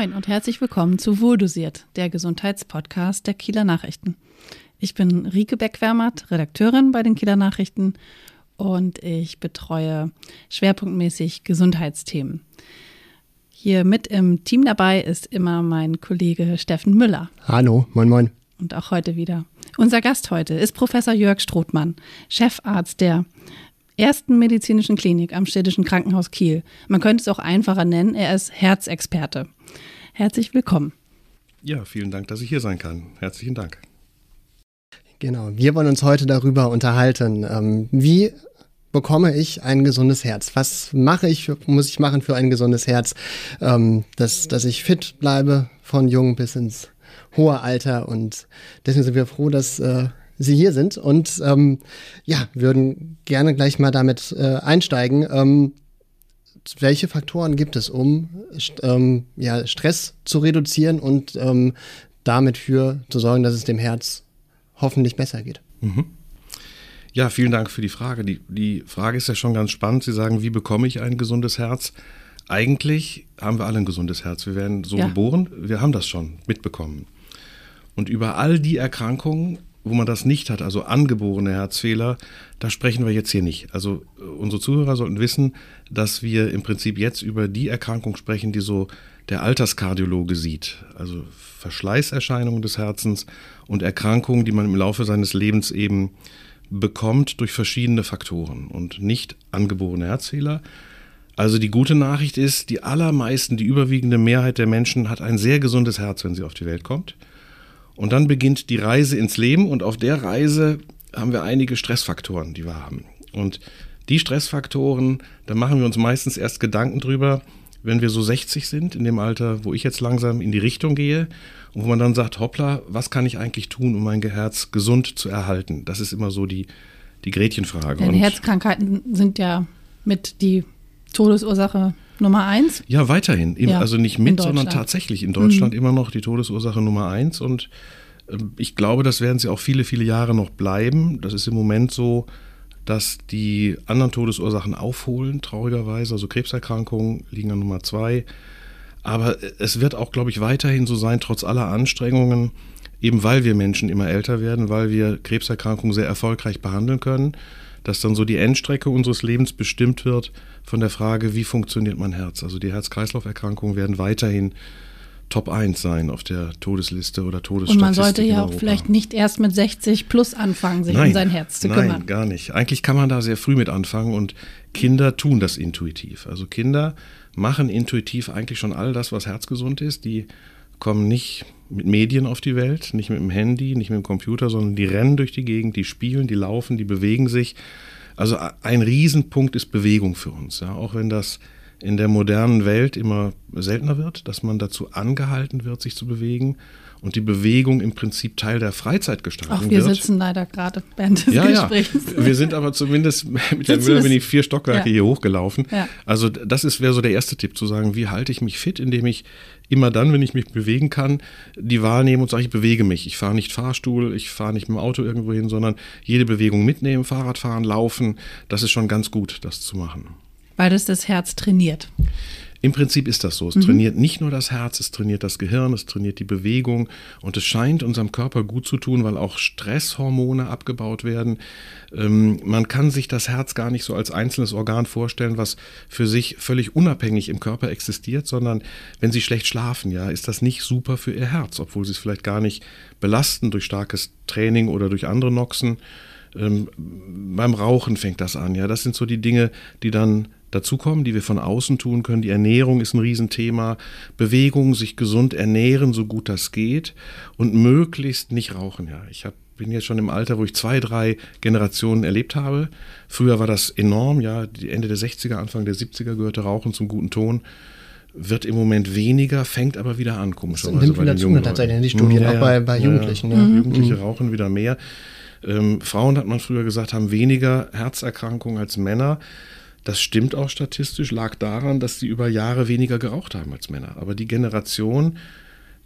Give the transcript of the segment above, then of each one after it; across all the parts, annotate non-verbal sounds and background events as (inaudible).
Moin und herzlich willkommen zu Wohldosiert, der Gesundheitspodcast der Kieler Nachrichten. Ich bin Rike Beckwärmert, Redakteurin bei den Kieler Nachrichten und ich betreue schwerpunktmäßig Gesundheitsthemen. Hier mit im Team dabei ist immer mein Kollege Steffen Müller. Hallo, moin, moin. Und auch heute wieder. Unser Gast heute ist Professor Jörg Strothmann, Chefarzt der ersten medizinischen Klinik am Städtischen Krankenhaus Kiel. Man könnte es auch einfacher nennen, er ist Herzexperte. Herzlich willkommen. Ja, vielen Dank, dass ich hier sein kann. Herzlichen Dank. Genau, wir wollen uns heute darüber unterhalten, ähm, wie bekomme ich ein gesundes Herz? Was mache ich, muss ich machen für ein gesundes Herz, ähm, dass, dass ich fit bleibe von jung bis ins hohe Alter und deswegen sind wir froh, dass äh, Sie hier sind und ähm, ja, würden gerne gleich mal damit äh, einsteigen. Welche Faktoren gibt es, um ähm, ja, Stress zu reduzieren und ähm, damit für zu sorgen, dass es dem Herz hoffentlich besser geht? Mhm. Ja, vielen Dank für die Frage. Die, die Frage ist ja schon ganz spannend. Sie sagen, wie bekomme ich ein gesundes Herz? Eigentlich haben wir alle ein gesundes Herz. Wir werden so ja. geboren, wir haben das schon mitbekommen. Und über all die Erkrankungen wo man das nicht hat, also angeborene Herzfehler, da sprechen wir jetzt hier nicht. Also äh, unsere Zuhörer sollten wissen, dass wir im Prinzip jetzt über die Erkrankung sprechen, die so der Alterskardiologe sieht. Also Verschleißerscheinungen des Herzens und Erkrankungen, die man im Laufe seines Lebens eben bekommt durch verschiedene Faktoren und nicht angeborene Herzfehler. Also die gute Nachricht ist, die allermeisten, die überwiegende Mehrheit der Menschen hat ein sehr gesundes Herz, wenn sie auf die Welt kommt. Und dann beginnt die Reise ins Leben und auf der Reise haben wir einige Stressfaktoren, die wir haben. Und die Stressfaktoren, da machen wir uns meistens erst Gedanken drüber, wenn wir so 60 sind, in dem Alter, wo ich jetzt langsam in die Richtung gehe und wo man dann sagt, hoppla, was kann ich eigentlich tun, um mein Herz gesund zu erhalten? Das ist immer so die, die Gretchenfrage. Denn Herzkrankheiten sind ja mit die Todesursache Nummer eins? Ja, weiterhin. Ja, also nicht mit, sondern tatsächlich in Deutschland mhm. immer noch die Todesursache Nummer eins. Und ich glaube, das werden sie auch viele, viele Jahre noch bleiben. Das ist im Moment so, dass die anderen Todesursachen aufholen, traurigerweise. Also Krebserkrankungen liegen an Nummer zwei. Aber es wird auch, glaube ich, weiterhin so sein, trotz aller Anstrengungen, eben weil wir Menschen immer älter werden, weil wir Krebserkrankungen sehr erfolgreich behandeln können dass dann so die Endstrecke unseres Lebens bestimmt wird von der Frage, wie funktioniert mein Herz. Also die Herz-Kreislauf-Erkrankungen werden weiterhin Top 1 sein auf der Todesliste oder Todesstatistik. Und man sollte ja auch vielleicht nicht erst mit 60 plus anfangen, sich nein, um sein Herz zu nein, kümmern. Nein, gar nicht. Eigentlich kann man da sehr früh mit anfangen und Kinder tun das intuitiv. Also Kinder machen intuitiv eigentlich schon all das, was herzgesund ist. Die kommen nicht mit Medien auf die Welt, nicht mit dem Handy, nicht mit dem Computer, sondern die rennen durch die Gegend, die spielen, die laufen, die bewegen sich. Also ein Riesenpunkt ist Bewegung für uns, ja, auch wenn das in der modernen Welt immer seltener wird, dass man dazu angehalten wird, sich zu bewegen und die Bewegung im Prinzip Teil der Freizeitgestaltung Auch wir wird. sitzen leider gerade während des ja, Gesprächs. Ja. Wir sind aber zumindest (laughs) mit der Müller bin ich vier Stockwerke ja. hier hochgelaufen. Ja. Also das ist wäre so der erste Tipp zu sagen, wie halte ich mich fit, indem ich immer dann, wenn ich mich bewegen kann, die Wahl nehme und sage, ich bewege mich. Ich fahre nicht Fahrstuhl, ich fahre nicht mit dem Auto irgendwo hin, sondern jede Bewegung mitnehmen, Fahrrad fahren, laufen, das ist schon ganz gut, das zu machen. Weil das das Herz trainiert. Im Prinzip ist das so. Es mhm. trainiert nicht nur das Herz, es trainiert das Gehirn, es trainiert die Bewegung und es scheint unserem Körper gut zu tun, weil auch Stresshormone abgebaut werden. Ähm, man kann sich das Herz gar nicht so als einzelnes Organ vorstellen, was für sich völlig unabhängig im Körper existiert, sondern wenn Sie schlecht schlafen, ja, ist das nicht super für Ihr Herz, obwohl Sie es vielleicht gar nicht belasten durch starkes Training oder durch andere Noxen. Ähm, beim Rauchen fängt das an, ja. Das sind so die Dinge, die dann dazukommen, die wir von außen tun können. Die Ernährung ist ein Riesenthema. Bewegung, sich gesund ernähren, so gut das geht und möglichst nicht rauchen. Ja, ich hab, bin jetzt schon im Alter, wo ich zwei, drei Generationen erlebt habe. Früher war das enorm, ja, Ende der 60er, Anfang der 70er gehörte Rauchen zum guten Ton wird im Moment weniger, fängt aber wieder an, komischerweise. Nimmt wieder zu, tatsächlich in die Studien, ja, auch bei, bei Jugendlichen. Ja, ja. Mhm. Jugendliche mhm. rauchen wieder mehr. Ähm, Frauen, hat man früher gesagt, haben weniger Herzerkrankungen als Männer. Das stimmt auch statistisch, lag daran, dass sie über Jahre weniger geraucht haben als Männer. Aber die Generation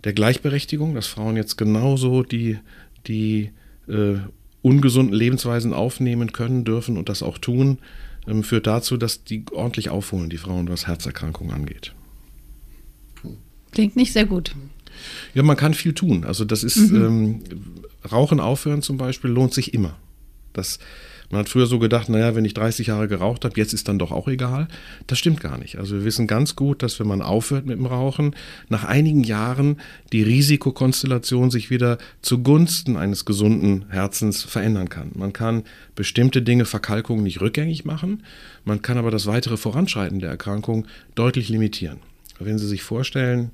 der Gleichberechtigung, dass Frauen jetzt genauso die, die äh, ungesunden Lebensweisen aufnehmen können, dürfen und das auch tun, ähm, führt dazu, dass die ordentlich aufholen, die Frauen, was Herzerkrankungen angeht. Klingt nicht sehr gut. Ja, man kann viel tun. Also das ist, mhm. ähm, Rauchen aufhören zum Beispiel lohnt sich immer. Das man hat früher so gedacht, naja, wenn ich 30 Jahre geraucht habe, jetzt ist dann doch auch egal. Das stimmt gar nicht. Also wir wissen ganz gut, dass wenn man aufhört mit dem Rauchen, nach einigen Jahren die Risikokonstellation sich wieder zugunsten eines gesunden Herzens verändern kann. Man kann bestimmte Dinge, Verkalkungen nicht rückgängig machen, man kann aber das weitere Voranschreiten der Erkrankung deutlich limitieren. Wenn Sie sich vorstellen,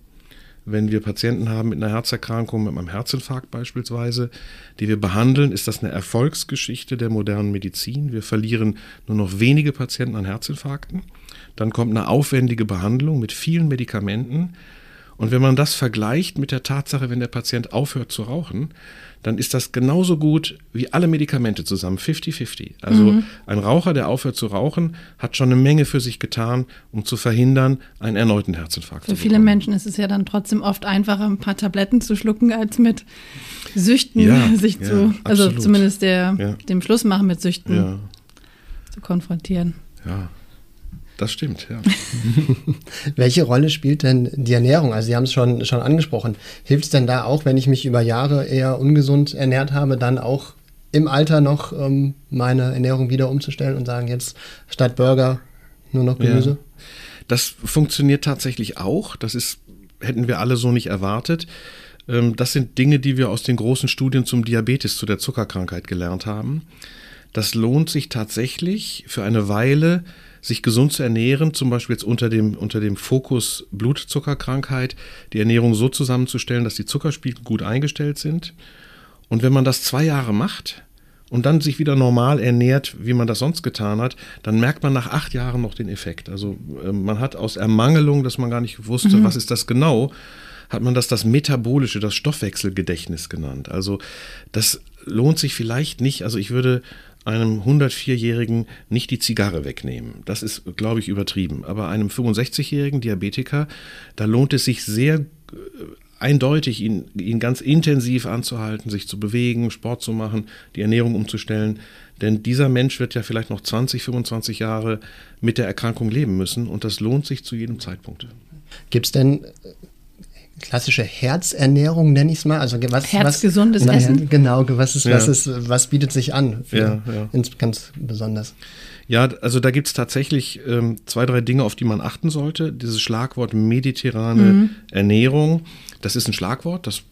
wenn wir Patienten haben mit einer Herzerkrankung, mit einem Herzinfarkt beispielsweise, die wir behandeln, ist das eine Erfolgsgeschichte der modernen Medizin. Wir verlieren nur noch wenige Patienten an Herzinfarkten. Dann kommt eine aufwendige Behandlung mit vielen Medikamenten. Und wenn man das vergleicht mit der Tatsache, wenn der Patient aufhört zu rauchen, dann ist das genauso gut wie alle Medikamente zusammen, 50-50. Also mhm. ein Raucher, der aufhört zu rauchen, hat schon eine Menge für sich getan, um zu verhindern, einen erneuten Herzinfarkt für zu Für viele Menschen ist es ja dann trotzdem oft einfacher, ein paar Tabletten zu schlucken, als mit Süchten ja, (laughs) sich ja, zu, also absolut. zumindest der, ja. dem Schluss machen mit Süchten zu konfrontieren. Ja. Das stimmt, ja. (laughs) Welche Rolle spielt denn die Ernährung? Also Sie haben es schon, schon angesprochen. Hilft es denn da auch, wenn ich mich über Jahre eher ungesund ernährt habe, dann auch im Alter noch ähm, meine Ernährung wieder umzustellen und sagen, jetzt statt Burger nur noch Gemüse? Ja. Das funktioniert tatsächlich auch. Das ist, hätten wir alle so nicht erwartet. Ähm, das sind Dinge, die wir aus den großen Studien zum Diabetes, zu der Zuckerkrankheit gelernt haben. Das lohnt sich tatsächlich für eine Weile, sich gesund zu ernähren, zum Beispiel jetzt unter dem, unter dem Fokus Blutzuckerkrankheit, die Ernährung so zusammenzustellen, dass die Zuckerspiegel gut eingestellt sind. Und wenn man das zwei Jahre macht und dann sich wieder normal ernährt, wie man das sonst getan hat, dann merkt man nach acht Jahren noch den Effekt. Also äh, man hat aus Ermangelung, dass man gar nicht wusste, mhm. was ist das genau, hat man das das metabolische, das Stoffwechselgedächtnis genannt. Also das lohnt sich vielleicht nicht. Also ich würde einem 104-Jährigen nicht die Zigarre wegnehmen. Das ist, glaube ich, übertrieben. Aber einem 65-jährigen Diabetiker, da lohnt es sich sehr äh, eindeutig, ihn, ihn ganz intensiv anzuhalten, sich zu bewegen, Sport zu machen, die Ernährung umzustellen. Denn dieser Mensch wird ja vielleicht noch 20, 25 Jahre mit der Erkrankung leben müssen und das lohnt sich zu jedem Zeitpunkt. Gibt es denn klassische Herzernährung, nenne ich es mal. Also was, Herzgesundes was, Essen? Genau, was, ist, ja. was, ist, was bietet sich an für, ja, ja. ganz besonders? Ja, also da gibt es tatsächlich ähm, zwei, drei Dinge, auf die man achten sollte. Dieses Schlagwort mediterrane mhm. Ernährung, das ist ein Schlagwort, das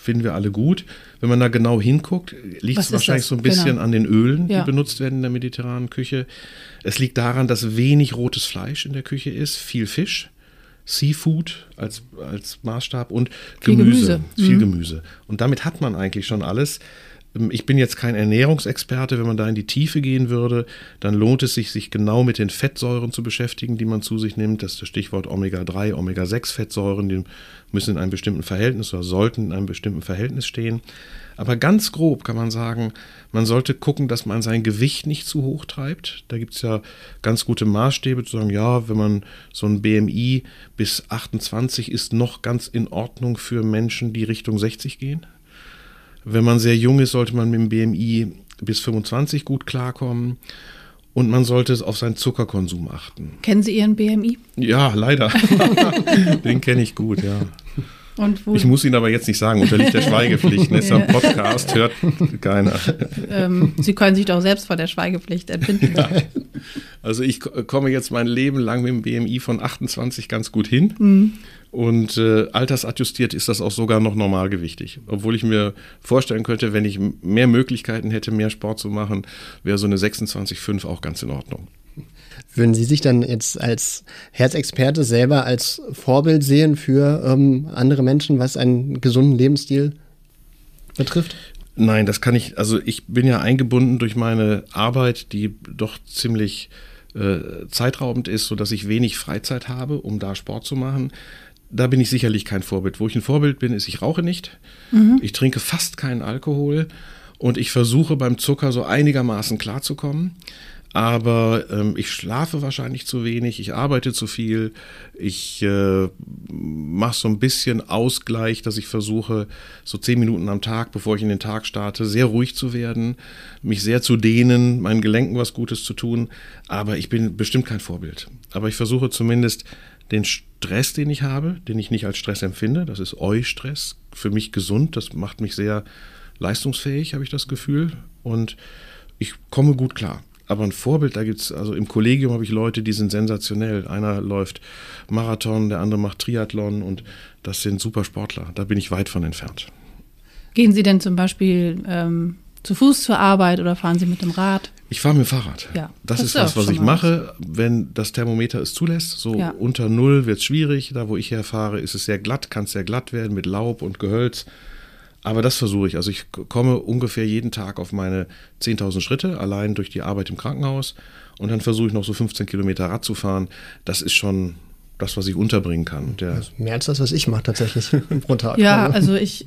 finden wir alle gut. Wenn man da genau hinguckt, liegt es wahrscheinlich das? so ein bisschen genau. an den Ölen, die benutzt werden in der mediterranen Küche. Es liegt daran, dass wenig rotes Fleisch in der Küche ist, viel Fisch. Seafood als, als Maßstab und viel Gemüse. Gemüse. Viel mhm. Gemüse. Und damit hat man eigentlich schon alles. Ich bin jetzt kein Ernährungsexperte. Wenn man da in die Tiefe gehen würde, dann lohnt es sich, sich genau mit den Fettsäuren zu beschäftigen, die man zu sich nimmt. Das ist das Stichwort Omega-3, Omega-6-Fettsäuren. Die müssen in einem bestimmten Verhältnis oder sollten in einem bestimmten Verhältnis stehen. Aber ganz grob kann man sagen, man sollte gucken, dass man sein Gewicht nicht zu hoch treibt. Da gibt es ja ganz gute Maßstäbe zu sagen, ja, wenn man so ein BMI bis 28 ist noch ganz in Ordnung für Menschen, die Richtung 60 gehen. Wenn man sehr jung ist, sollte man mit dem BMI bis 25 gut klarkommen. Und man sollte auf seinen Zuckerkonsum achten. Kennen Sie Ihren BMI? Ja, leider. (laughs) Den kenne ich gut, ja ich muss Ihnen aber jetzt nicht sagen, unterliegt der (laughs) Schweigepflicht. Ne? Ist ein Podcast, hört keiner. Ähm, Sie können sich doch selbst vor der Schweigepflicht entbinden. Ja. Also ich komme jetzt mein Leben lang mit dem BMI von 28 ganz gut hin. Mhm. Und äh, altersadjustiert ist das auch sogar noch normalgewichtig. Obwohl ich mir vorstellen könnte, wenn ich mehr Möglichkeiten hätte, mehr Sport zu machen, wäre so eine 26,5 auch ganz in Ordnung. Würden Sie sich dann jetzt als Herzexperte selber als Vorbild sehen für ähm, andere Menschen, was einen gesunden Lebensstil betrifft? Nein, das kann ich, also ich bin ja eingebunden durch meine Arbeit, die doch ziemlich äh, zeitraubend ist, sodass ich wenig Freizeit habe, um da Sport zu machen. Da bin ich sicherlich kein Vorbild. Wo ich ein Vorbild bin, ist, ich rauche nicht. Mhm. Ich trinke fast keinen Alkohol und ich versuche beim Zucker so einigermaßen klarzukommen aber ähm, ich schlafe wahrscheinlich zu wenig, ich arbeite zu viel, ich äh, mache so ein bisschen Ausgleich, dass ich versuche, so zehn Minuten am Tag, bevor ich in den Tag starte, sehr ruhig zu werden, mich sehr zu dehnen, meinen Gelenken was Gutes zu tun, aber ich bin bestimmt kein Vorbild. Aber ich versuche zumindest den Stress, den ich habe, den ich nicht als Stress empfinde. Das ist Eu-Stress. Für mich gesund. Das macht mich sehr leistungsfähig, habe ich das Gefühl. Und ich komme gut klar. Aber ein Vorbild, da gibt es, also im Kollegium habe ich Leute, die sind sensationell. Einer läuft Marathon, der andere macht Triathlon und das sind super Sportler. Da bin ich weit von entfernt. Gehen Sie denn zum Beispiel ähm, zu Fuß zur Arbeit oder fahren Sie mit dem Rad? Ich fahre mit dem Fahrrad. Ja, das, das ist das, was ich mache, wenn das Thermometer es zulässt. So ja. unter Null wird es schwierig. Da, wo ich herfahre, ist es sehr glatt, kann es sehr glatt werden mit Laub und Gehölz. Aber das versuche ich. Also ich komme ungefähr jeden Tag auf meine 10.000 Schritte, allein durch die Arbeit im Krankenhaus. Und dann versuche ich noch so 15 Kilometer Rad zu fahren. Das ist schon das, was ich unterbringen kann. Also mehr als das, was ich mache tatsächlich (laughs) pro Tag. Ja, also ich,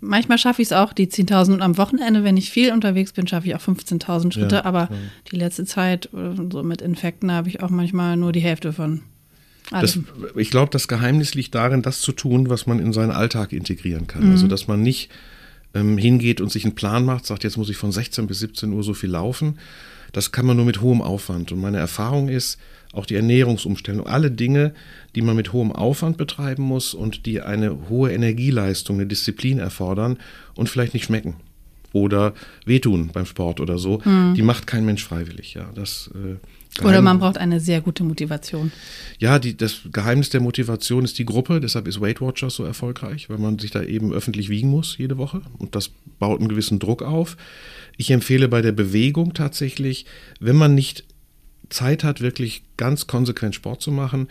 manchmal schaffe ich es auch, die 10.000 und am Wochenende, wenn ich viel unterwegs bin, schaffe ich auch 15.000 Schritte. Ja, aber ja. die letzte Zeit, so mit Infekten, habe ich auch manchmal nur die Hälfte von das, ich glaube, das Geheimnis liegt darin, das zu tun, was man in seinen Alltag integrieren kann. Mhm. Also, dass man nicht ähm, hingeht und sich einen Plan macht, sagt, jetzt muss ich von 16 bis 17 Uhr so viel laufen. Das kann man nur mit hohem Aufwand. Und meine Erfahrung ist, auch die Ernährungsumstellung, alle Dinge, die man mit hohem Aufwand betreiben muss und die eine hohe Energieleistung, eine Disziplin erfordern und vielleicht nicht schmecken oder wehtun beim Sport oder so, mhm. die macht kein Mensch freiwillig. Ja, das äh, oder man braucht eine sehr gute Motivation. Ja, die, das Geheimnis der Motivation ist die Gruppe, deshalb ist Weight Watchers so erfolgreich, weil man sich da eben öffentlich wiegen muss jede Woche und das baut einen gewissen Druck auf. Ich empfehle bei der Bewegung tatsächlich, wenn man nicht Zeit hat, wirklich ganz konsequent Sport zu machen,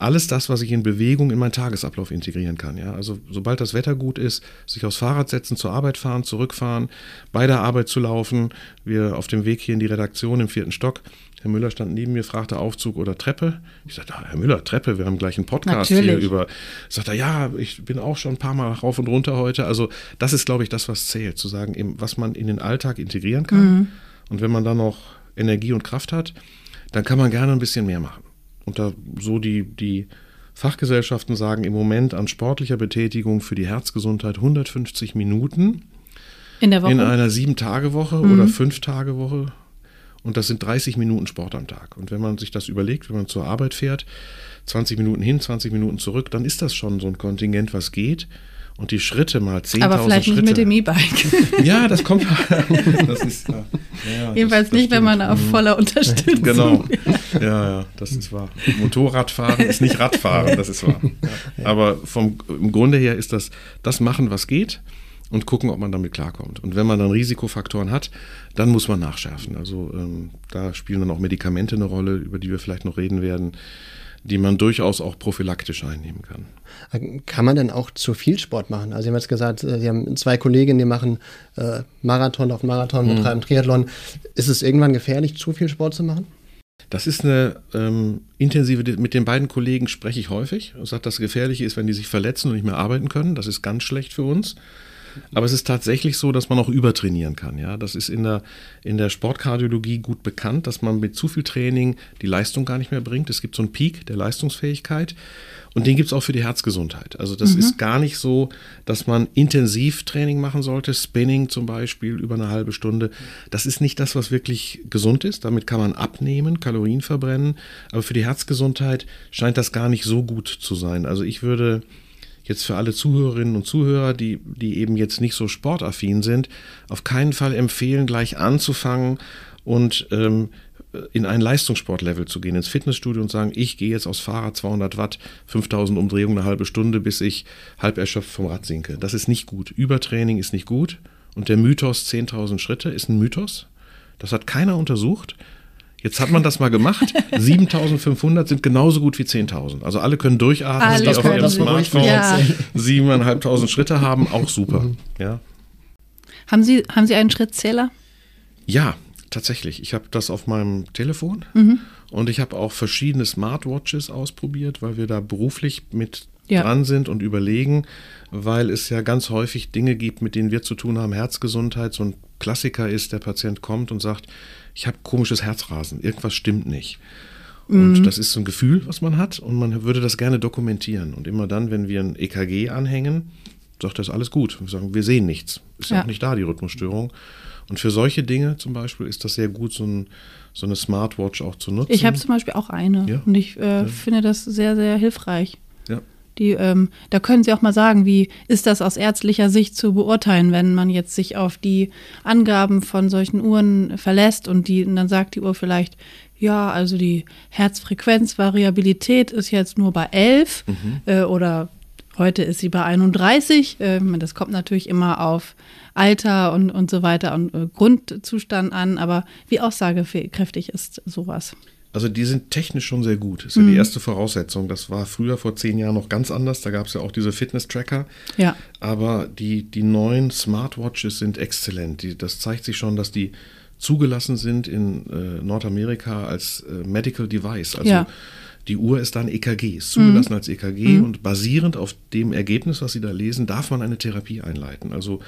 alles das, was ich in Bewegung in meinen Tagesablauf integrieren kann. Ja? Also sobald das Wetter gut ist, sich aufs Fahrrad setzen, zur Arbeit fahren, zurückfahren, bei der Arbeit zu laufen. Wir auf dem Weg hier in die Redaktion im vierten Stock Herr Müller stand neben mir, fragte Aufzug oder Treppe. Ich sagte, ah, Herr Müller, Treppe, wir haben gleich einen Podcast Natürlich. hier über. Sagt er, ja, ich bin auch schon ein paar Mal rauf und runter heute. Also das ist, glaube ich, das, was zählt, zu sagen, eben, was man in den Alltag integrieren kann. Mhm. Und wenn man dann noch Energie und Kraft hat, dann kann man gerne ein bisschen mehr machen. Und da so die, die Fachgesellschaften sagen im Moment an sportlicher Betätigung für die Herzgesundheit 150 Minuten. In der Woche? In einer Sieben-Tage-Woche mhm. oder Fünf-Tage-Woche und das sind 30 Minuten Sport am Tag. Und wenn man sich das überlegt, wenn man zur Arbeit fährt, 20 Minuten hin, 20 Minuten zurück, dann ist das schon so ein Kontingent, was geht. Und die Schritte mal 10.000 Schritte. Aber vielleicht Schritte. nicht mit dem E-Bike. (laughs) Ja, das kommt. (laughs) das ist, ja, ja, Jedenfalls das, das nicht, stimmt. wenn man auf mhm. voller Unterstützung. Genau. (laughs) Ja, ja, das ist wahr. Motorradfahren ist nicht Radfahren, das ist wahr. Aber vom im Grunde her ist das das machen, was geht und gucken, ob man damit klarkommt. Und wenn man dann Risikofaktoren hat, dann muss man nachschärfen. Also ähm, da spielen dann auch Medikamente eine Rolle, über die wir vielleicht noch reden werden, die man durchaus auch prophylaktisch einnehmen kann. Kann man denn auch zu viel Sport machen? Also Sie haben jetzt gesagt, äh, Sie haben zwei Kolleginnen, die machen äh, Marathon auf Marathon, mhm. betreiben Triathlon. Ist es irgendwann gefährlich, zu viel Sport zu machen? Das ist eine ähm, intensive, mit den beiden Kollegen spreche ich häufig und sage, das Gefährliche ist, wenn die sich verletzen und nicht mehr arbeiten können. Das ist ganz schlecht für uns. Aber es ist tatsächlich so, dass man auch übertrainieren kann. Ja? Das ist in der, in der Sportkardiologie gut bekannt, dass man mit zu viel Training die Leistung gar nicht mehr bringt. Es gibt so einen Peak der Leistungsfähigkeit. Und den gibt es auch für die Herzgesundheit. Also das mhm. ist gar nicht so, dass man intensiv Training machen sollte, Spinning zum Beispiel über eine halbe Stunde. Das ist nicht das, was wirklich gesund ist. Damit kann man abnehmen, Kalorien verbrennen. Aber für die Herzgesundheit scheint das gar nicht so gut zu sein. Also ich würde jetzt für alle Zuhörerinnen und Zuhörer, die, die eben jetzt nicht so sportaffin sind, auf keinen Fall empfehlen, gleich anzufangen und ähm, in ein Leistungssportlevel zu gehen, ins Fitnessstudio und sagen, ich gehe jetzt aus Fahrrad 200 Watt, 5000 Umdrehungen, eine halbe Stunde, bis ich halb erschöpft vom Rad sinke. Das ist nicht gut. Übertraining ist nicht gut. Und der Mythos 10.000 Schritte ist ein Mythos. Das hat keiner untersucht. Jetzt hat man das mal gemacht. (laughs) 7500 sind genauso gut wie 10.000. Also alle können durchatmen, alle die auf ihrem Smartphone ja. 7.500 Schritte haben, auch super. Ja. Haben Sie, haben Sie einen Schrittzähler? Ja, tatsächlich. Ich habe das auf meinem Telefon mhm. und ich habe auch verschiedene Smartwatches ausprobiert, weil wir da beruflich mit ja. dran sind und überlegen, weil es ja ganz häufig Dinge gibt, mit denen wir zu tun haben. Herzgesundheit, so ein Klassiker ist, der Patient kommt und sagt, ich habe komisches Herzrasen, irgendwas stimmt nicht. Und mhm. das ist so ein Gefühl, was man hat und man würde das gerne dokumentieren. Und immer dann, wenn wir ein EKG anhängen, sagt das alles gut. Wir sagen, wir sehen nichts. Ist ja auch nicht da, die Rhythmusstörung. Und für solche Dinge zum Beispiel ist das sehr gut, so, ein, so eine Smartwatch auch zu nutzen. Ich habe zum Beispiel auch eine Ja. und ich äh, Ja. finde das sehr, sehr hilfreich. Ja. Die, ähm, da können Sie auch mal sagen, wie ist das aus ärztlicher Sicht zu beurteilen, wenn man jetzt sich auf die Angaben von solchen Uhren verlässt und die und dann sagt die Uhr vielleicht, ja, also die Herzfrequenzvariabilität ist jetzt nur bei 11 äh, oder heute ist sie bei 31. Ähm, das kommt natürlich immer auf Alter und, und so weiter und äh, Grundzustand an, aber wie aussagekräftig ist sowas? Also die sind technisch schon sehr gut. Das ist ja die erste Voraussetzung. Das war früher vor zehn Jahren noch ganz anders. Da gab es ja auch diese Fitness-Tracker. Ja. Aber die, die neuen Smartwatches sind exzellent. Die, das zeigt sich schon, dass die zugelassen sind in äh, Nordamerika als äh, Medical Device. Also Ja. die Uhr ist dann EKG, ist zugelassen als EKG und basierend auf dem Ergebnis, was Sie da lesen, darf man eine Therapie einleiten. Also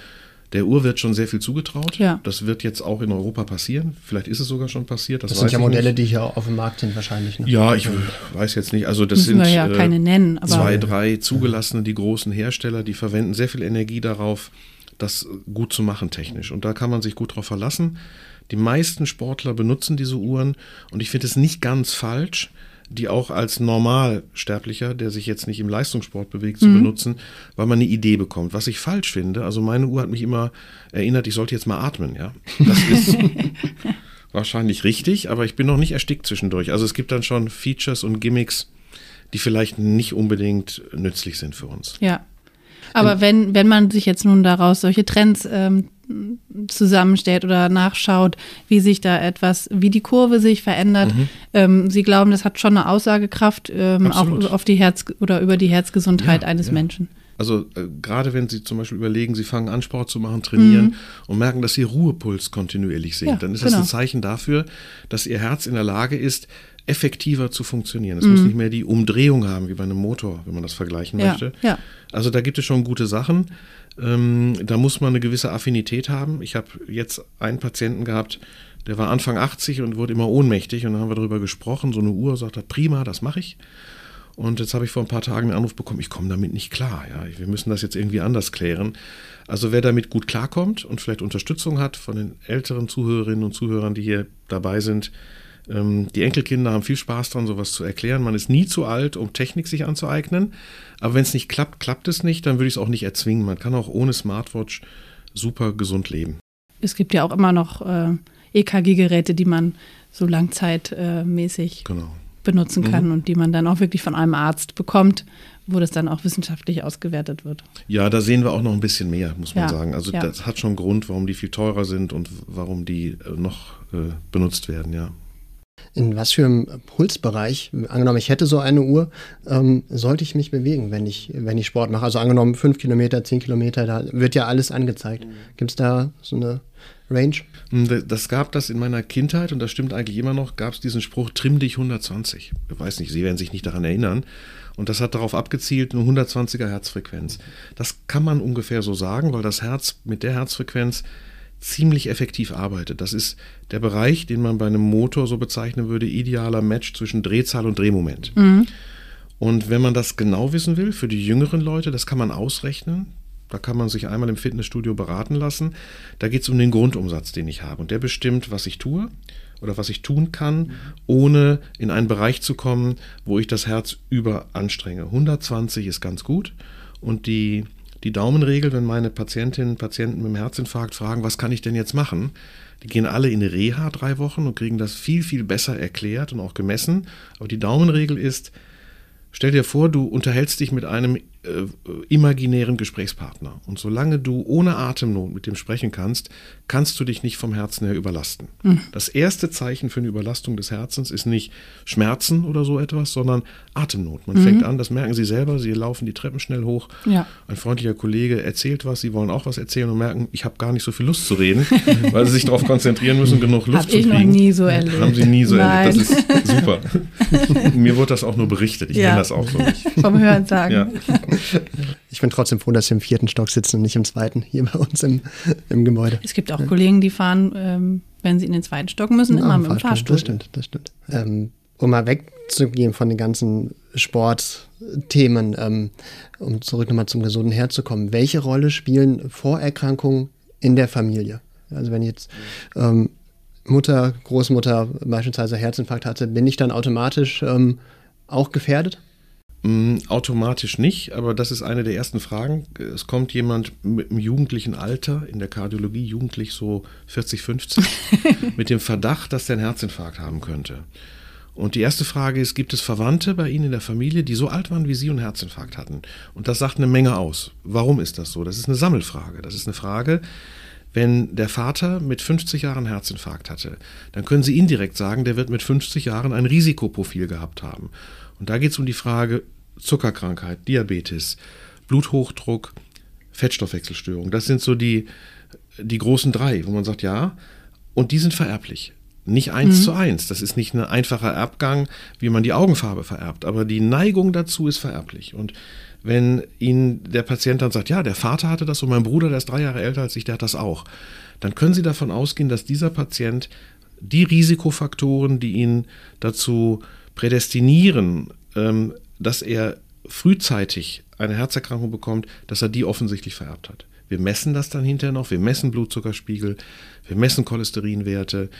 der Uhr wird schon sehr viel zugetraut. Ja. Das wird jetzt auch in Europa passieren. Vielleicht ist es sogar schon passiert. Das, Das sind ja Modelle, nicht. die hier auf dem Markt sind wahrscheinlich. Ne? Ja, ich weiß jetzt nicht. Also das Müssen sind wir ja äh, keine nennen, aber- zwei, drei zugelassene, die großen Hersteller, die verwenden sehr viel Energie darauf, das gut zu machen technisch. Und da kann man sich gut drauf verlassen. Die meisten Sportler benutzen diese Uhren und ich finde es nicht ganz falsch, die auch als Normalsterblicher, der sich jetzt nicht im Leistungssport bewegt, zu benutzen, weil man eine Idee bekommt. Was ich falsch finde, also meine Uhr hat mich immer erinnert, ich sollte jetzt mal atmen, ja. Das ist (laughs) wahrscheinlich richtig, aber ich bin noch nicht erstickt zwischendurch. Also es gibt dann schon Features und Gimmicks, die vielleicht nicht unbedingt nützlich sind für uns. Ja. Aber wenn, wenn man sich jetzt nun daraus solche Trends ähm, zusammenstellt oder nachschaut, wie sich da etwas, wie die Kurve sich verändert, ähm, Sie glauben, das hat schon eine Aussagekraft ähm, auch auf die Herz oder über die Herzgesundheit Ja, eines ja. Menschen. Also äh, gerade wenn Sie zum Beispiel überlegen, Sie fangen an, Sport zu machen, trainieren und merken, dass Ihr Ruhepuls kontinuierlich sinkt, Ja, dann ist das genau. ein Zeichen dafür, dass Ihr Herz in der Lage ist, effektiver zu funktionieren. Es muss nicht mehr die Umdrehung haben, wie bei einem Motor, wenn man das vergleichen Ja, möchte. ja. Also da gibt es schon gute Sachen. Ähm, da muss man eine gewisse Affinität haben. Ich habe jetzt einen Patienten gehabt, der war Anfang 80 und wurde immer ohnmächtig und dann haben wir darüber gesprochen. So eine Uhr sagt er, prima, das mache ich. Und jetzt habe ich vor ein paar Tagen einen Anruf bekommen, ich komme damit nicht klar. Ja, wir müssen das jetzt irgendwie anders klären. Also wer damit gut klarkommt und vielleicht Unterstützung hat von den älteren Zuhörerinnen und Zuhörern, die hier dabei sind, ähm, die Enkelkinder haben viel Spaß dran, sowas zu erklären. Man ist nie zu alt, um Technik sich anzueignen. Aber wenn es nicht klappt, klappt es nicht, dann würde ich es auch nicht erzwingen. Man kann auch ohne Smartwatch super gesund leben. Es gibt ja auch immer noch äh, EKG-Geräte, die man so langzeitmäßig Genau. Benutzen kann und die man dann auch wirklich von einem Arzt bekommt, wo das dann auch wissenschaftlich ausgewertet wird. Ja, da sehen wir auch noch ein bisschen mehr, muss man Ja, sagen. Also ja. das hat schon einen Grund, warum die viel teurer sind und warum die äh, noch äh, benutzt werden, ja. In was für einem Pulsbereich, angenommen, ich hätte so eine Uhr, ähm, sollte ich mich bewegen, wenn ich, wenn ich Sport mache? Also angenommen, fünf Kilometer, zehn Kilometer, da wird ja alles angezeigt. Gibt es da so eine Range? Hm, Das gab das in meiner Kindheit und das stimmt eigentlich immer noch, gab es diesen Spruch, trimm dich 120. Ich weiß nicht, Sie werden sich nicht daran erinnern. Und das hat darauf abgezielt, eine 120er Herzfrequenz. Das kann man ungefähr so sagen, weil das Herz mit der Herzfrequenz ziemlich effektiv arbeitet. Das ist der Bereich, den man bei einem Motor so bezeichnen würde, idealer Match zwischen Drehzahl und Drehmoment. Und wenn man das genau wissen will, für die jüngeren Leute, das kann man ausrechnen. Da kann man sich einmal im Fitnessstudio beraten lassen. Da geht es um den Grundumsatz, den ich habe. Und der bestimmt, was ich tue oder was ich tun kann, ohne in einen Bereich zu kommen, wo ich das Herz überanstrenge. 120 ist ganz gut. Und die, die Daumenregel, wenn meine Patientinnen und Patienten mit dem Herzinfarkt fragen, was kann ich denn jetzt machen? Die gehen alle in Reha drei Wochen und kriegen das viel, viel besser erklärt und auch gemessen. Aber die Daumenregel ist, Stell dir vor, du unterhältst dich mit einem äh, imaginären Gesprächspartner. Und solange du ohne Atemnot mit dem sprechen kannst, kannst du dich nicht vom Herzen her überlasten. Das erste Zeichen für eine Überlastung des Herzens ist nicht Schmerzen oder so etwas, sondern Atemnot. Man fängt an, das merken sie selber, sie laufen die Treppen schnell hoch. Ja. Ein freundlicher Kollege erzählt was, sie wollen auch was erzählen und merken, ich habe gar nicht so viel Lust zu reden, (laughs) weil sie sich darauf konzentrieren müssen, genug Luft Hab zu ich kriegen. noch nie so erlebt. Haben sie nie so Nein. erlebt. Das ist super. (laughs) Mir wurde das auch nur berichtet. Ich Ja. kenne das auch so nicht. Vom Hören sagen. Ja. Ich bin trotzdem froh, dass wir im vierten Stock sitzen und nicht im zweiten, hier bei uns im, im Gebäude. Es gibt auch Kollegen, die fahren, ähm, wenn sie in den zweiten Stock müssen, immer Ah, mit dem Fahrstuhl. Das stimmt, das stimmt. Ähm, um mal wegzugehen von den ganzen Sportthemen, ähm, um zurück nochmal zum gesunden Herz zu kommen. Welche Rolle spielen Vorerkrankungen in der Familie? Also wenn jetzt ähm, Mutter, Großmutter beispielsweise Herzinfarkt hatte, bin ich dann automatisch ähm, auch gefährdet? Mm, automatisch nicht, aber das ist eine der ersten Fragen. Es kommt jemand mit einem jugendlichen Alter, in der Kardiologie jugendlich so 40, 50, (laughs) mit dem Verdacht, dass der einen Herzinfarkt haben könnte. Und die erste Frage ist, gibt es Verwandte bei Ihnen in der Familie, die so alt waren wie Sie und einen Herzinfarkt hatten? Und das sagt eine Menge aus. Warum ist das so? Das ist eine Sammelfrage. Das ist eine Frage, wenn der Vater mit 50 Jahren Herzinfarkt hatte, dann können Sie indirekt sagen, der wird mit 50 Jahren ein Risikoprofil gehabt haben. Und da geht es um die Frage Zuckerkrankheit, Diabetes, Bluthochdruck, Fettstoffwechselstörung. Das sind so die, die großen drei, wo man sagt, ja, und die sind vererblich. Nicht eins mhm. zu eins. Das ist nicht ein einfacher Erbgang, wie man die Augenfarbe vererbt. Aber die Neigung dazu ist vererblich. Und wenn Ihnen der Patient dann sagt, ja, der Vater hatte das und mein Bruder, der ist drei Jahre älter als ich, der hat das auch, dann können Sie davon ausgehen, dass dieser Patient die Risikofaktoren, die ihn dazu prädestinieren, ähm, dass er frühzeitig eine Herzerkrankung bekommt, dass er die offensichtlich vererbt hat. Wir messen das dann hinterher noch, wir messen Blutzuckerspiegel, wir messen Cholesterinwerte,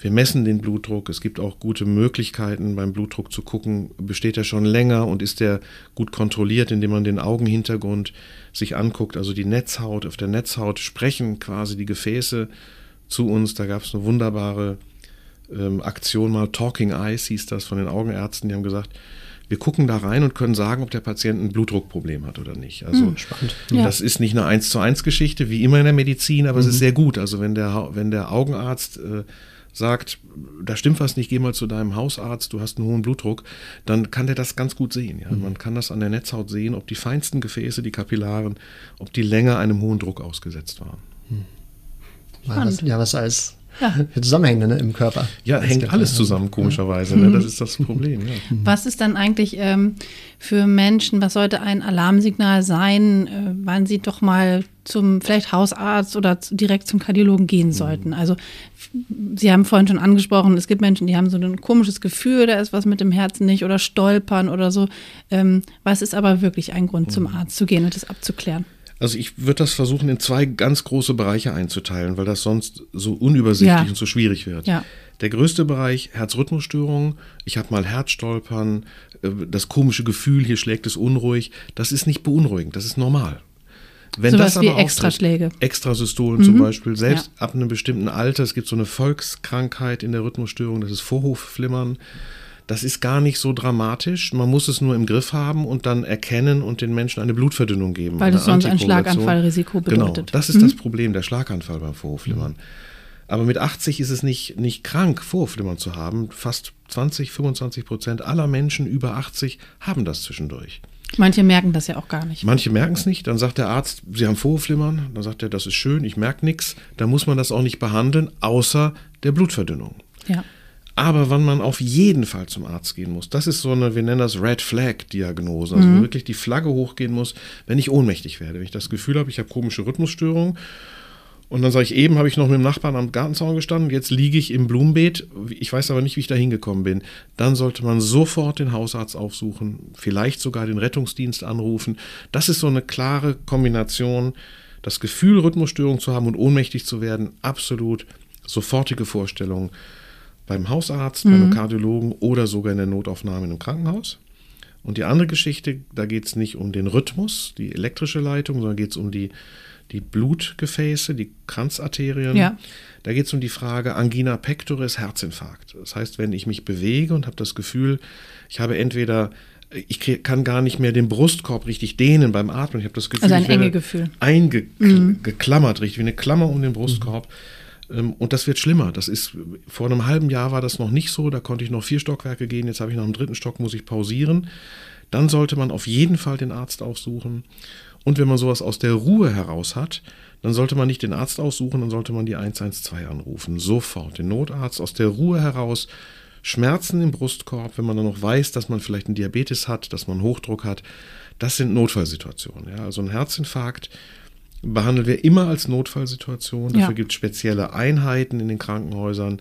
wir messen den Blutdruck. Es gibt auch gute Möglichkeiten beim Blutdruck zu gucken, besteht er schon länger und ist er gut kontrolliert, indem man den Augenhintergrund sich anguckt, also die Netzhaut. Auf der Netzhaut sprechen quasi die Gefäße zu uns. Da gab es eine wunderbare ähm, Aktion mal, Talking Eyes hieß das von den Augenärzten, die haben gesagt, wir gucken da rein und können sagen, ob der Patient ein Blutdruckproblem hat oder nicht. Also hm, spannend. Ja. Das ist nicht eine 1 zu 1 Geschichte, wie immer in der Medizin, aber mhm. es ist mhm. sehr gut. Also wenn der, wenn der Augenarzt äh, sagt, da stimmt was nicht, geh mal zu deinem Hausarzt, du hast einen hohen Blutdruck, dann kann der das ganz gut sehen. Ja? Mhm. Man kann das an der Netzhaut sehen, ob die feinsten Gefäße, die Kapillaren, ob die länger einem hohen Druck ausgesetzt waren. Mhm. Was, ja, was als ja. Zusammenhänge ne, im Körper. Ja, hängt alles zusammen, komischerweise. Ne? Das ist das Problem. Ja. Mhm. Was ist dann eigentlich ähm, für Menschen, was sollte ein Alarmsignal sein, äh, wann sie doch mal zum vielleicht Hausarzt oder direkt zum Kardiologen gehen sollten? Also Sie haben vorhin schon angesprochen, es gibt Menschen, die haben so ein komisches Gefühl, da ist was mit dem Herzen nicht oder stolpern oder so. Ähm, was ist aber wirklich ein Grund, zum mhm. Arzt zu gehen und das abzuklären? Also ich würde das versuchen, in zwei ganz große Bereiche einzuteilen, weil das sonst so unübersichtlich ja. und so schwierig wird. Ja. Der größte Bereich Herzrhythmusstörungen. Ich habe mal Herzstolpern, äh, das komische Gefühl, hier schlägt es unruhig. Das ist nicht beunruhigend, das ist normal. Wenn so das aber wie Extraschläge. Extrasystolen mhm. zum Beispiel, selbst ja. ab einem bestimmten Alter, es gibt so eine Volkskrankheit in der Rhythmusstörung, das ist Vorhofflimmern. Das ist gar nicht so dramatisch. Man muss es nur im Griff haben und dann erkennen und den Menschen eine Blutverdünnung geben. Weil das sonst ein Schlaganfallrisiko genau, bedeutet. Genau, das ist mhm. das Problem, der Schlaganfall beim Vorhofflimmern. Aber mit 80 ist es nicht, nicht krank, Vorhofflimmern zu haben. Fast 20, 25 Prozent aller Menschen über 80 haben das zwischendurch. Manche merken das ja auch gar nicht. Manche merken es nicht. Dann sagt der Arzt, Sie haben Vorhofflimmern. Dann sagt er, das ist schön, ich merke nichts. Dann muss man das auch nicht behandeln, außer der Blutverdünnung. Ja. Aber wann man auf jeden Fall zum Arzt gehen muss, das ist so eine, wir nennen das Red Flag Diagnose, also mhm. wirklich die Flagge hochgehen muss, wenn ich ohnmächtig werde, wenn ich das Gefühl habe, ich habe komische Rhythmusstörungen. Und dann sage ich, eben habe ich noch mit dem Nachbarn am Gartenzaun gestanden, jetzt liege ich im Blumenbeet, ich weiß aber nicht, wie ich da hingekommen bin. Dann sollte man sofort den Hausarzt aufsuchen, vielleicht sogar den Rettungsdienst anrufen. Das ist so eine klare Kombination, das Gefühl, Rhythmusstörung zu haben und ohnmächtig zu werden, absolut sofortige Vorstellung beim Hausarzt, mhm. beim Kardiologen oder sogar in der Notaufnahme in einem Krankenhaus. Und die andere Geschichte, da geht es nicht um den Rhythmus, die elektrische Leitung, sondern geht es um die, die Blutgefäße, die Kranzarterien. Ja. Da geht es um die Frage Angina pectoris, Herzinfarkt. Das heißt, wenn ich mich bewege und habe das Gefühl, ich habe entweder ich kann gar nicht mehr den Brustkorb richtig dehnen beim Atmen. Ich habe das Gefühl, also ein ich enge Gefühl. eingeklammert, mhm. richtig wie eine Klammer um den Brustkorb. Mhm. Ähm, und das wird schlimmer. Das ist, vor einem halben Jahr war das noch nicht so. Da konnte ich noch vier Stockwerke gehen. Jetzt habe ich nach dem dritten Stock, muss ich pausieren. Dann sollte man auf jeden Fall den Arzt aufsuchen. Und wenn man sowas aus der Ruhe heraus hat, dann sollte man nicht den Arzt aussuchen, dann sollte man die 112 anrufen. Sofort. Den Notarzt aus der Ruhe heraus. Schmerzen im Brustkorb, wenn man dann noch weiß, dass man vielleicht einen Diabetes hat, dass man Hochdruck hat. Das sind Notfallsituationen. Ja? Also ein Herzinfarkt behandeln wir immer als Notfallsituation. Dafür ja. gibt es spezielle Einheiten in den Krankenhäusern,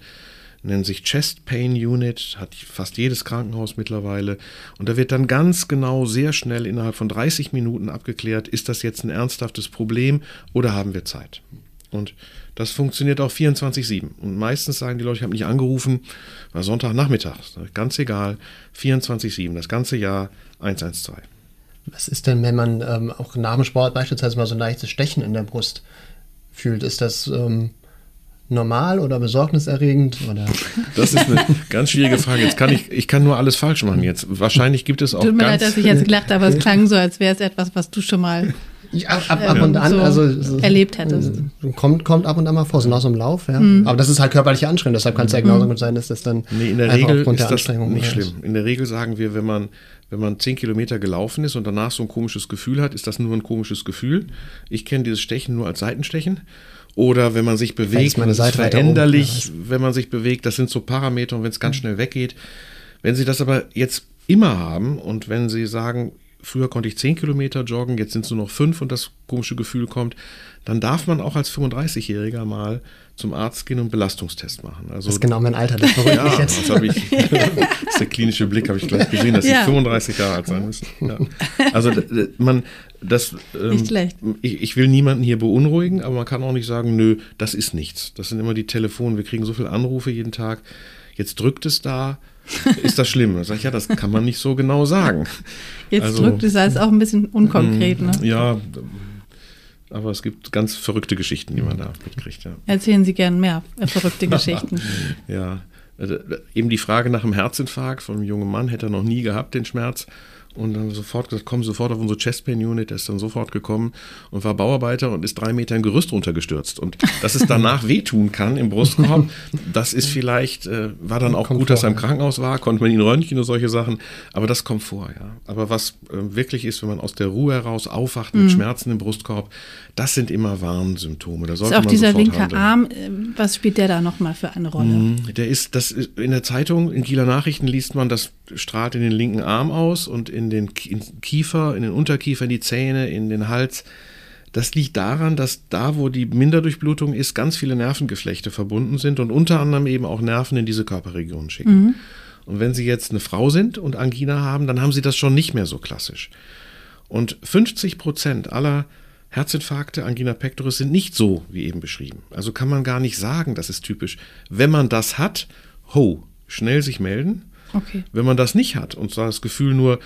nennen sich Chest Pain Unit, hat fast jedes Krankenhaus mittlerweile. Und da wird dann ganz genau, sehr schnell innerhalb von 30 Minuten abgeklärt, ist das jetzt ein ernsthaftes Problem oder haben wir Zeit. Und das funktioniert auch 24-7. Und meistens sagen die Leute, ich habe nicht angerufen, war Sonntagnachmittag. Ganz egal, 24-7, das ganze Jahr 112. Was ist denn, wenn man ähm, auch nach dem Sport beispielsweise mal so ein leichtes Stechen in der Brust fühlt? Ist das ähm, normal oder besorgniserregend? Oder? Das ist eine ganz schwierige Frage. Jetzt kann ich, ich kann nur alles falsch machen jetzt. Wahrscheinlich gibt es auch. Tut mir leid, dass ich jetzt gelacht habe, aber es klang so, als wäre es etwas, was du schon mal ab, ab, ab und an, so also erlebt hättest. Kommt, kommt ab und an mal vor, so nach so einem Lauf, ja. Mhm. Aber das ist halt körperliche Anstrengung, deshalb kann es ja genauso gut sein, dass das dann nee, in der Regel ist der das nicht schlimm. In der Regel sagen wir, wenn man wenn man zehn Kilometer gelaufen ist und danach so ein komisches Gefühl hat, ist das nur ein komisches Gefühl. Ich kenne dieses Stechen nur als Seitenstechen. Oder wenn man sich bewegt, meine Seite veränderlich, wenn man sich bewegt, das sind so Parameter und wenn es ganz mhm. schnell weggeht. Wenn Sie das aber jetzt immer haben und wenn Sie sagen, früher konnte ich 10 Kilometer joggen, jetzt sind es nur noch 5 und das komische Gefühl kommt, dann darf man auch als 35-Jähriger mal zum Arzt gehen und einen Belastungstest machen. Also, das ist genau mein Alter, das verrückt ja, jetzt. Das, ich, (laughs) das ist der klinische Blick, habe ich gleich gesehen, dass ja. sie 35 Jahre alt sein müssen. Ja. Also man, das, ähm, ich, ich, will niemanden hier beunruhigen, aber man kann auch nicht sagen, nö, das ist nichts. Das sind immer die Telefone, wir kriegen so viele Anrufe jeden Tag, jetzt drückt es da, ist das schlimm? Da sage ich, ja, das kann man nicht so genau sagen. (laughs) Jetzt also, drückt es heißt auch ein bisschen unkonkret, ne? Ja, aber es gibt ganz verrückte Geschichten, die man da mitkriegt. Ja. Erzählen Sie gern mehr äh, verrückte (laughs) Geschichten. ja, also, eben die Frage nach einem Herzinfarkt von einem jungen Mann hätte er noch nie gehabt, den Schmerz. Und dann sofort gesagt, komm sofort auf unsere Chestpain Unit. Der ist dann sofort gekommen und war Bauarbeiter und ist drei Meter in Gerüst runtergestürzt. Und dass es danach (laughs) wehtun kann im Brustkorb, das ist vielleicht, äh, war dann auch kommt gut, dass er im Krankenhaus war, konnte man ihn röntgen und solche Sachen. Aber das kommt vor, ja. Aber was äh, wirklich ist, wenn man aus der Ruhe heraus aufwacht mit mhm. Schmerzen im Brustkorb, das sind immer Warnsymptome. Da sollte ist auch man dieser linke handeln. Arm, äh, was spielt der da nochmal für eine Rolle? Mhm. Der ist, das ist, in der Zeitung, in Kieler Nachrichten liest man, das strahlt in den linken Arm aus und in den Kiefer, in den Unterkiefer, in die Zähne, in den Hals. Das liegt daran, dass da, wo die Minderdurchblutung ist, ganz viele Nervengeflechte verbunden sind und unter anderem eben auch Nerven in diese Körperregion schicken. Mhm. Und wenn Sie jetzt eine Frau sind und Angina haben, dann haben Sie das schon nicht mehr so klassisch. Und 50 Prozent aller Herzinfarkte, Angina pectoris sind nicht so wie eben beschrieben. Also kann man gar nicht sagen, das ist typisch. Wenn man das hat, ho, schnell sich melden. Okay. Wenn man das nicht hat und zwar das Gefühl nur,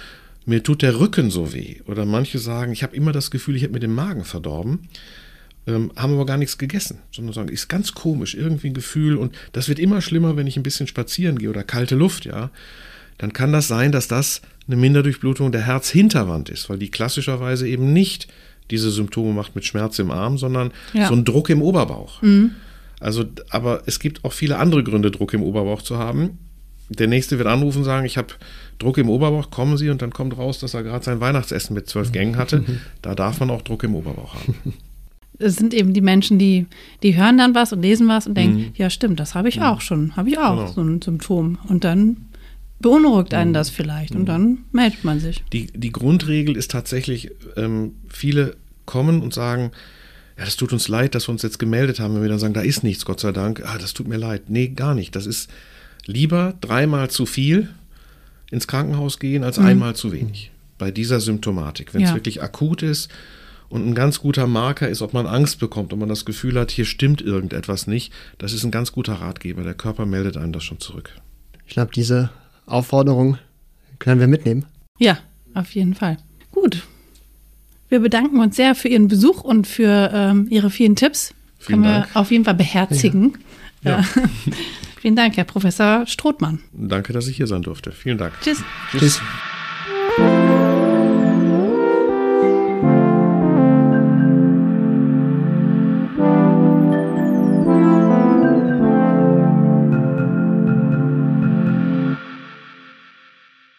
mir tut der Rücken so weh. Oder manche sagen, ich habe immer das Gefühl, ich habe mir den Magen verdorben, ähm, haben aber gar nichts gegessen, sondern sagen, ist ganz komisch, irgendwie ein Gefühl und das wird immer schlimmer, wenn ich ein bisschen spazieren gehe oder kalte Luft, ja. Dann kann das sein, dass das eine Minderdurchblutung der Herzhinterwand ist, weil die klassischerweise eben nicht diese Symptome macht mit Schmerz im Arm, sondern ja. so ein Druck im Oberbauch. Mhm. Also, aber es gibt auch viele andere Gründe, Druck im Oberbauch zu haben. Der nächste wird anrufen und sagen, ich habe Druck im Oberbauch, kommen Sie und dann kommt raus, dass er gerade sein Weihnachtsessen mit zwölf Gängen hatte. (laughs) Da darf man auch Druck im Oberbauch haben. (laughs) Es sind eben die Menschen, die, die hören dann was und lesen was und denken, mhm. ja stimmt, das habe ich mhm. auch schon, habe ich auch genau. so ein Symptom. Und dann beunruhigt einen mhm. das vielleicht und mhm. dann meldet man sich. Die, die Grundregel ist tatsächlich, ähm, viele kommen und sagen, ja, das tut uns leid, dass wir uns jetzt gemeldet haben, wenn wir dann sagen, da ist nichts, Gott sei Dank, ah, das tut mir leid. Nee, gar nicht. Das ist lieber dreimal zu viel ins Krankenhaus gehen als mhm. einmal zu wenig bei dieser Symptomatik. Wenn es wirklich akut ist und ein ganz guter Marker ist, ob man Angst bekommt, ob man das Gefühl hat, hier stimmt irgendetwas nicht, das ist ein ganz guter Ratgeber. Der Körper meldet einem das schon zurück. Ich glaube, diese Aufforderung können wir mitnehmen. Ja, auf jeden Fall. Gut. Wir bedanken uns sehr für Ihren Besuch und für ähm, Ihre vielen Tipps. Vielen können Dank. wir auf jeden Fall beherzigen. Ja. ja. (laughs) (laughs) Vielen Dank, Herr Professor Strothmann. Danke, dass ich hier sein durfte. Vielen Dank. Tschüss. Tschüss. Tschüss.